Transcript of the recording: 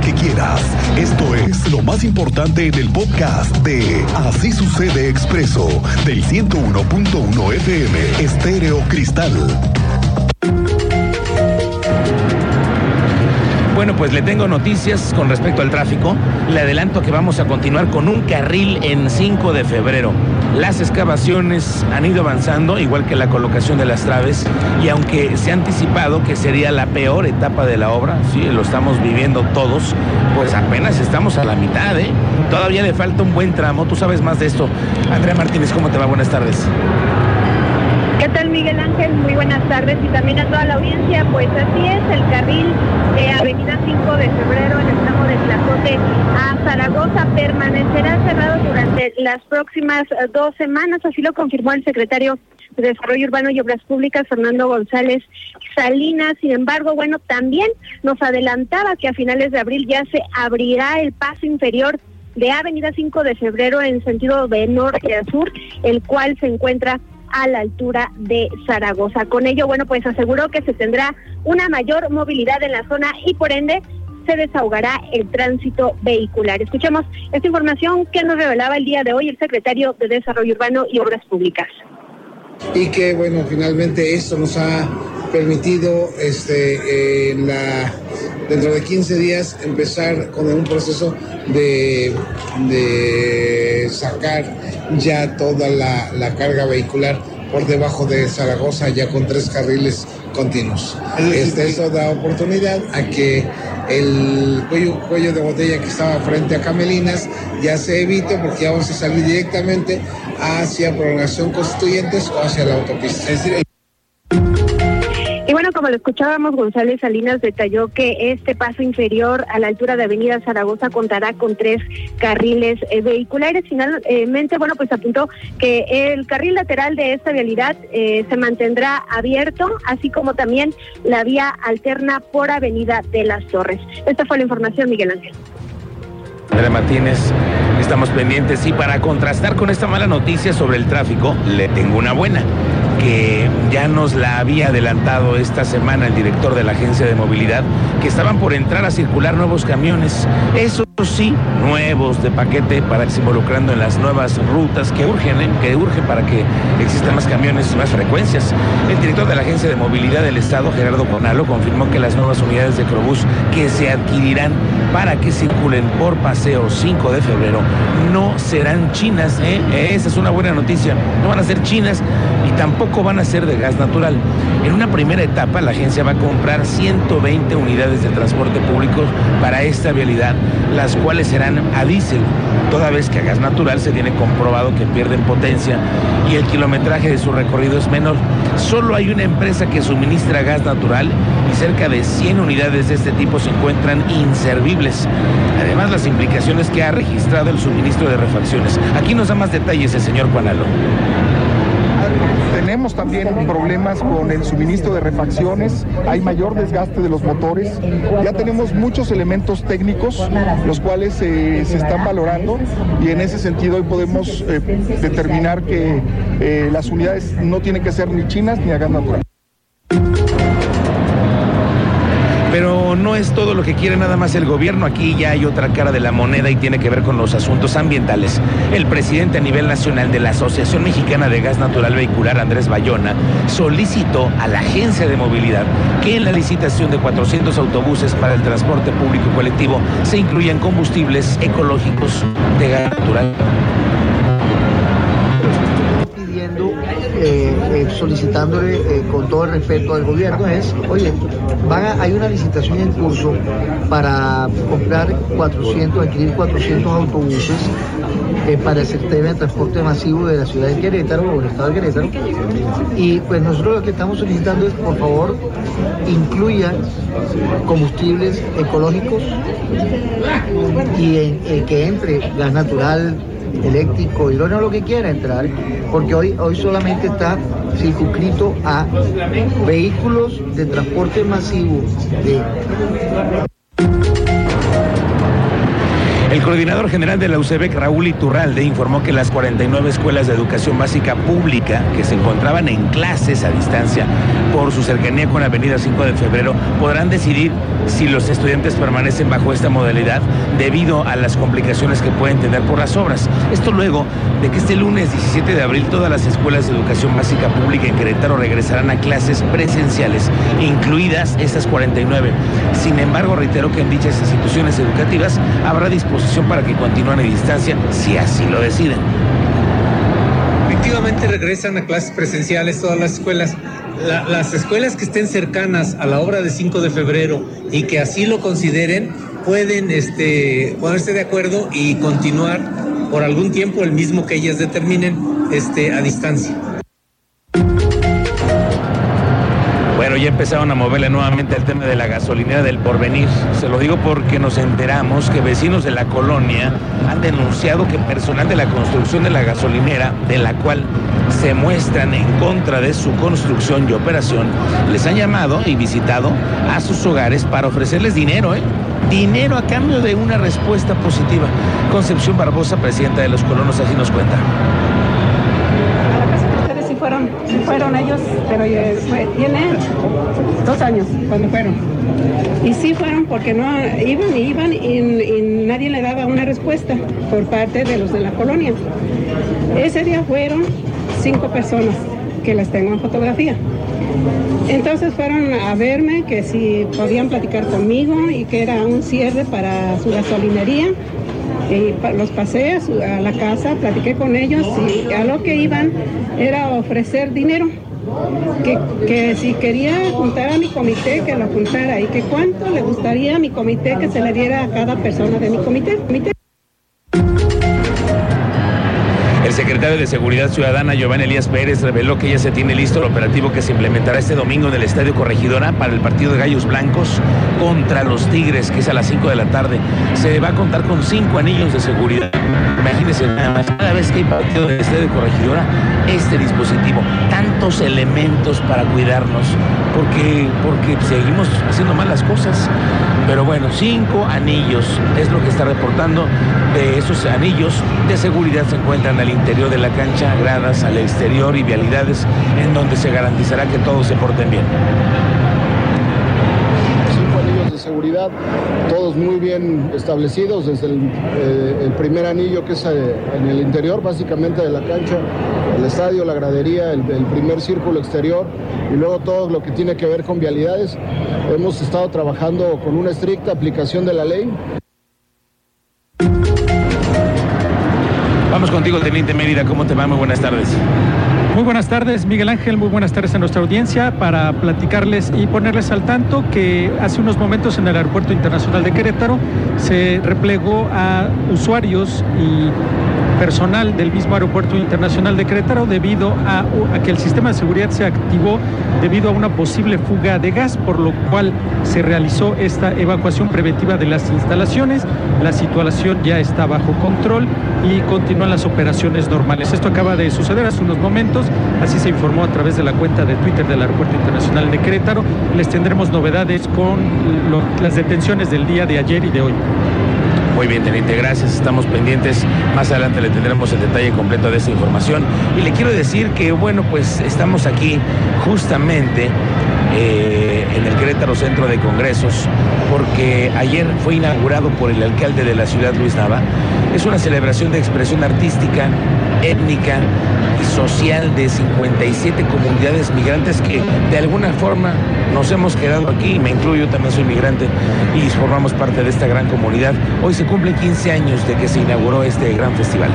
que quieras. Esto es lo más importante en el podcast de Así sucede expreso del 101.1 FM Estéreo Cristal. Bueno, pues le tengo noticias con respecto al tráfico. Le adelanto que vamos a continuar con un carril en 5 de febrero. Las excavaciones han ido avanzando, igual que la colocación de las traves, y aunque se ha anticipado que sería la peor etapa de la obra, sí, lo estamos viviendo todos, pues apenas estamos a la mitad, ¿eh? Todavía le falta un buen tramo, tú sabes más de esto. Andrea Martínez, ¿cómo te va? Buenas tardes. ¿Qué tal Miguel Ángel? Muy buenas tardes y también a toda la audiencia. Pues así es, el carril de Avenida 5 de Febrero en el tramo de Tlacote a Zaragoza permanecerá cerrado durante las próximas eh, dos semanas, así lo confirmó el secretario de Desarrollo Urbano y Obras Públicas, Fernando González Salinas. Sin embargo, bueno, también nos adelantaba que a finales de abril ya se abrirá el paso inferior de Avenida 5 de Febrero en sentido de norte a sur, el cual se encuentra a la altura de Zaragoza. Con ello, bueno, pues aseguró que se tendrá una mayor movilidad en la zona y por ende se desahogará el tránsito vehicular. Escuchemos esta información que nos revelaba el día de hoy el secretario de Desarrollo Urbano y Obras Públicas. Y que, bueno, finalmente esto nos ha permitido este, eh, la, dentro de 15 días empezar con un proceso de, de sacar ya toda la, la, carga vehicular por debajo de Zaragoza ya con tres carriles continuos. Este, eso da oportunidad a que el cuello, cuello de botella que estaba frente a Camelinas ya se evite porque ya vamos a salir directamente hacia prolongación constituyentes o hacia la autopista. Es decir, y bueno, como lo escuchábamos, González Salinas detalló que este paso inferior a la altura de Avenida Zaragoza contará con tres carriles eh, vehiculares. Finalmente, bueno, pues apuntó que el carril lateral de esta vialidad eh, se mantendrá abierto, así como también la vía alterna por Avenida de las Torres. Esta fue la información, Miguel Ángel. Andrea Martínez, estamos pendientes y para contrastar con esta mala noticia sobre el tráfico, le tengo una buena que ya nos la había adelantado esta semana el director de la agencia de movilidad, que estaban por entrar a circular nuevos camiones. Eso sí, nuevos de paquete para irse involucrando en las nuevas rutas que urgen, ¿eh? que urgen para que existan más camiones y más frecuencias. El director de la agencia de movilidad del Estado, Gerardo Conalo, confirmó que las nuevas unidades de Crobús que se adquirirán para que circulen por paseo 5 de febrero no serán chinas. ¿eh? Esa es una buena noticia. No van a ser chinas y tampoco van a ser de gas natural. En una primera etapa, la agencia va a comprar 120 unidades de transporte público para esta vialidad, las cuales serán a diésel, toda vez que a gas natural se tiene comprobado que pierden potencia y el kilometraje de su recorrido es menor. Solo hay una empresa que suministra gas natural y cerca de 100 unidades de este tipo se encuentran inservibles. Además, las implicaciones que ha registrado el suministro de refacciones. Aquí nos da más detalles el señor Juanalo tenemos también problemas con el suministro de refacciones, hay mayor desgaste de los motores, ya tenemos muchos elementos técnicos los cuales eh, se están valorando y en ese sentido hoy podemos eh, determinar que eh, las unidades no tienen que ser ni chinas ni a gas natural. Pero no es todo lo que quiere nada más el gobierno. Aquí ya hay otra cara de la moneda y tiene que ver con los asuntos ambientales. El presidente a nivel nacional de la Asociación Mexicana de Gas Natural Vehicular, Andrés Bayona, solicitó a la Agencia de Movilidad que en la licitación de 400 autobuses para el transporte público colectivo se incluyan combustibles ecológicos de gas natural. Solicitándole eh, con todo el respeto al gobierno es, oye, hay una licitación en curso para comprar 400, adquirir 400 autobuses para el sistema de transporte masivo de la ciudad de Querétaro o del estado de Querétaro. Y pues nosotros lo que estamos solicitando es, por favor, incluyan combustibles ecológicos y que entre gas natural, eléctrico, hidrógeno, lo que quiera entrar, porque hoy, hoy solamente está circunscrito a vehículos de transporte masivo El coordinador general de la UCEBEC, Raúl Iturralde, informó que las 49 escuelas de educación básica pública que se encontraban en clases a distancia por su cercanía con la Avenida 5 de Febrero podrán decidir si los estudiantes permanecen bajo esta modalidad debido a las complicaciones que pueden tener por las obras. Esto luego de que este lunes 17 de abril todas las escuelas de educación básica pública en Querétaro regresarán a clases presenciales, incluidas estas 49. Sin embargo, reitero que en dichas instituciones educativas habrá disposición para que continúen a distancia si así lo deciden. Efectivamente regresan a clases presenciales todas las escuelas. Las escuelas que estén cercanas a la obra de 5 de febrero y que así lo consideren pueden este, ponerse de acuerdo y continuar por algún tiempo el mismo que ellas determinen este, a distancia. ya empezaron a moverle nuevamente el tema de la gasolinera del porvenir. Se lo digo porque nos enteramos que vecinos de la colonia han denunciado que personal de la construcción de la gasolinera, de la cual se muestran en contra de su construcción y operación, les han llamado y visitado a sus hogares para ofrecerles dinero, ¿eh? Dinero a cambio de una respuesta positiva. Concepción Barbosa, presidenta de los colonos, así nos cuenta fueron, fueron ellos, pero tiene dos años cuando fueron. Y sí fueron porque no iban y iban y, nadie le daba una respuesta por parte de los de la colonia. Ese día fueron cinco personas que las tengo en fotografía. Entonces fueron a verme que si podían platicar conmigo y que era un cierre para su gasolinería y los pasé a, la casa, platiqué con ellos y a lo que iban era ofrecer dinero. Que, que, si quería juntar a mi comité, que lo juntara y que cuánto le gustaría a mi comité que se le diera a cada persona de mi comité. El secretario de Seguridad Ciudadana, Giovanni Elías Pérez, reveló que ya se tiene listo el operativo que se implementará este domingo en el Estadio Corregidora para el partido de Gallos Blancos contra los Tigres, que es a las 5 de la tarde. Se va a contar con cinco anillos de seguridad. Imagínense cada vez que hay partido el Estadio Corregidora, este dispositivo, tantos elementos para cuidarnos, porque, porque seguimos haciendo mal las cosas. Pero bueno, cinco anillos es lo que está reportando. De esos anillos de seguridad se encuentran al interior de la cancha, gradas al exterior y vialidades en donde se garantizará que todos se porten bien anillos de seguridad, todos muy bien establecidos, desde el, eh, primer anillo que es eh, en el interior básicamente de la cancha, el estadio, la gradería, el, primer círculo exterior y luego todo lo que tiene que ver con vialidades. Hemos estado trabajando con una estricta aplicación de la ley. Vamos contigo, Teniente Mérida. ¿Cómo te va? Muy buenas tardes. Muy buenas tardes, Miguel Ángel. Muy buenas tardes a nuestra audiencia para platicarles y ponerles al tanto que hace unos momentos en el Aeropuerto Internacional de Querétaro se replegó a usuarios y personal del mismo Aeropuerto Internacional de Querétaro debido a, que el sistema de seguridad se activó debido a una posible fuga de gas, por lo cual se realizó esta evacuación preventiva de las instalaciones. La situación ya está bajo control y continúan las operaciones normales. Esto acaba de suceder hace unos momentos, así se informó a través de la cuenta de Twitter del Aeropuerto Internacional de Querétaro. Les tendremos novedades con las detenciones del día de ayer y de hoy. Muy bien, teniente, gracias. Estamos pendientes. Más adelante le tendremos el detalle completo de esta información. Y le quiero decir que, bueno, pues estamos aquí justamente eh, en el Querétaro Centro de Congresos, porque ayer fue inaugurado por el alcalde de la ciudad, Luis Nava. Es una celebración de expresión artística, étnica social de 57 comunidades migrantes que de alguna forma nos hemos quedado aquí, me incluyo, también soy migrante y formamos parte de esta gran comunidad. Hoy se cumplen 15 años de que se inauguró este gran festival.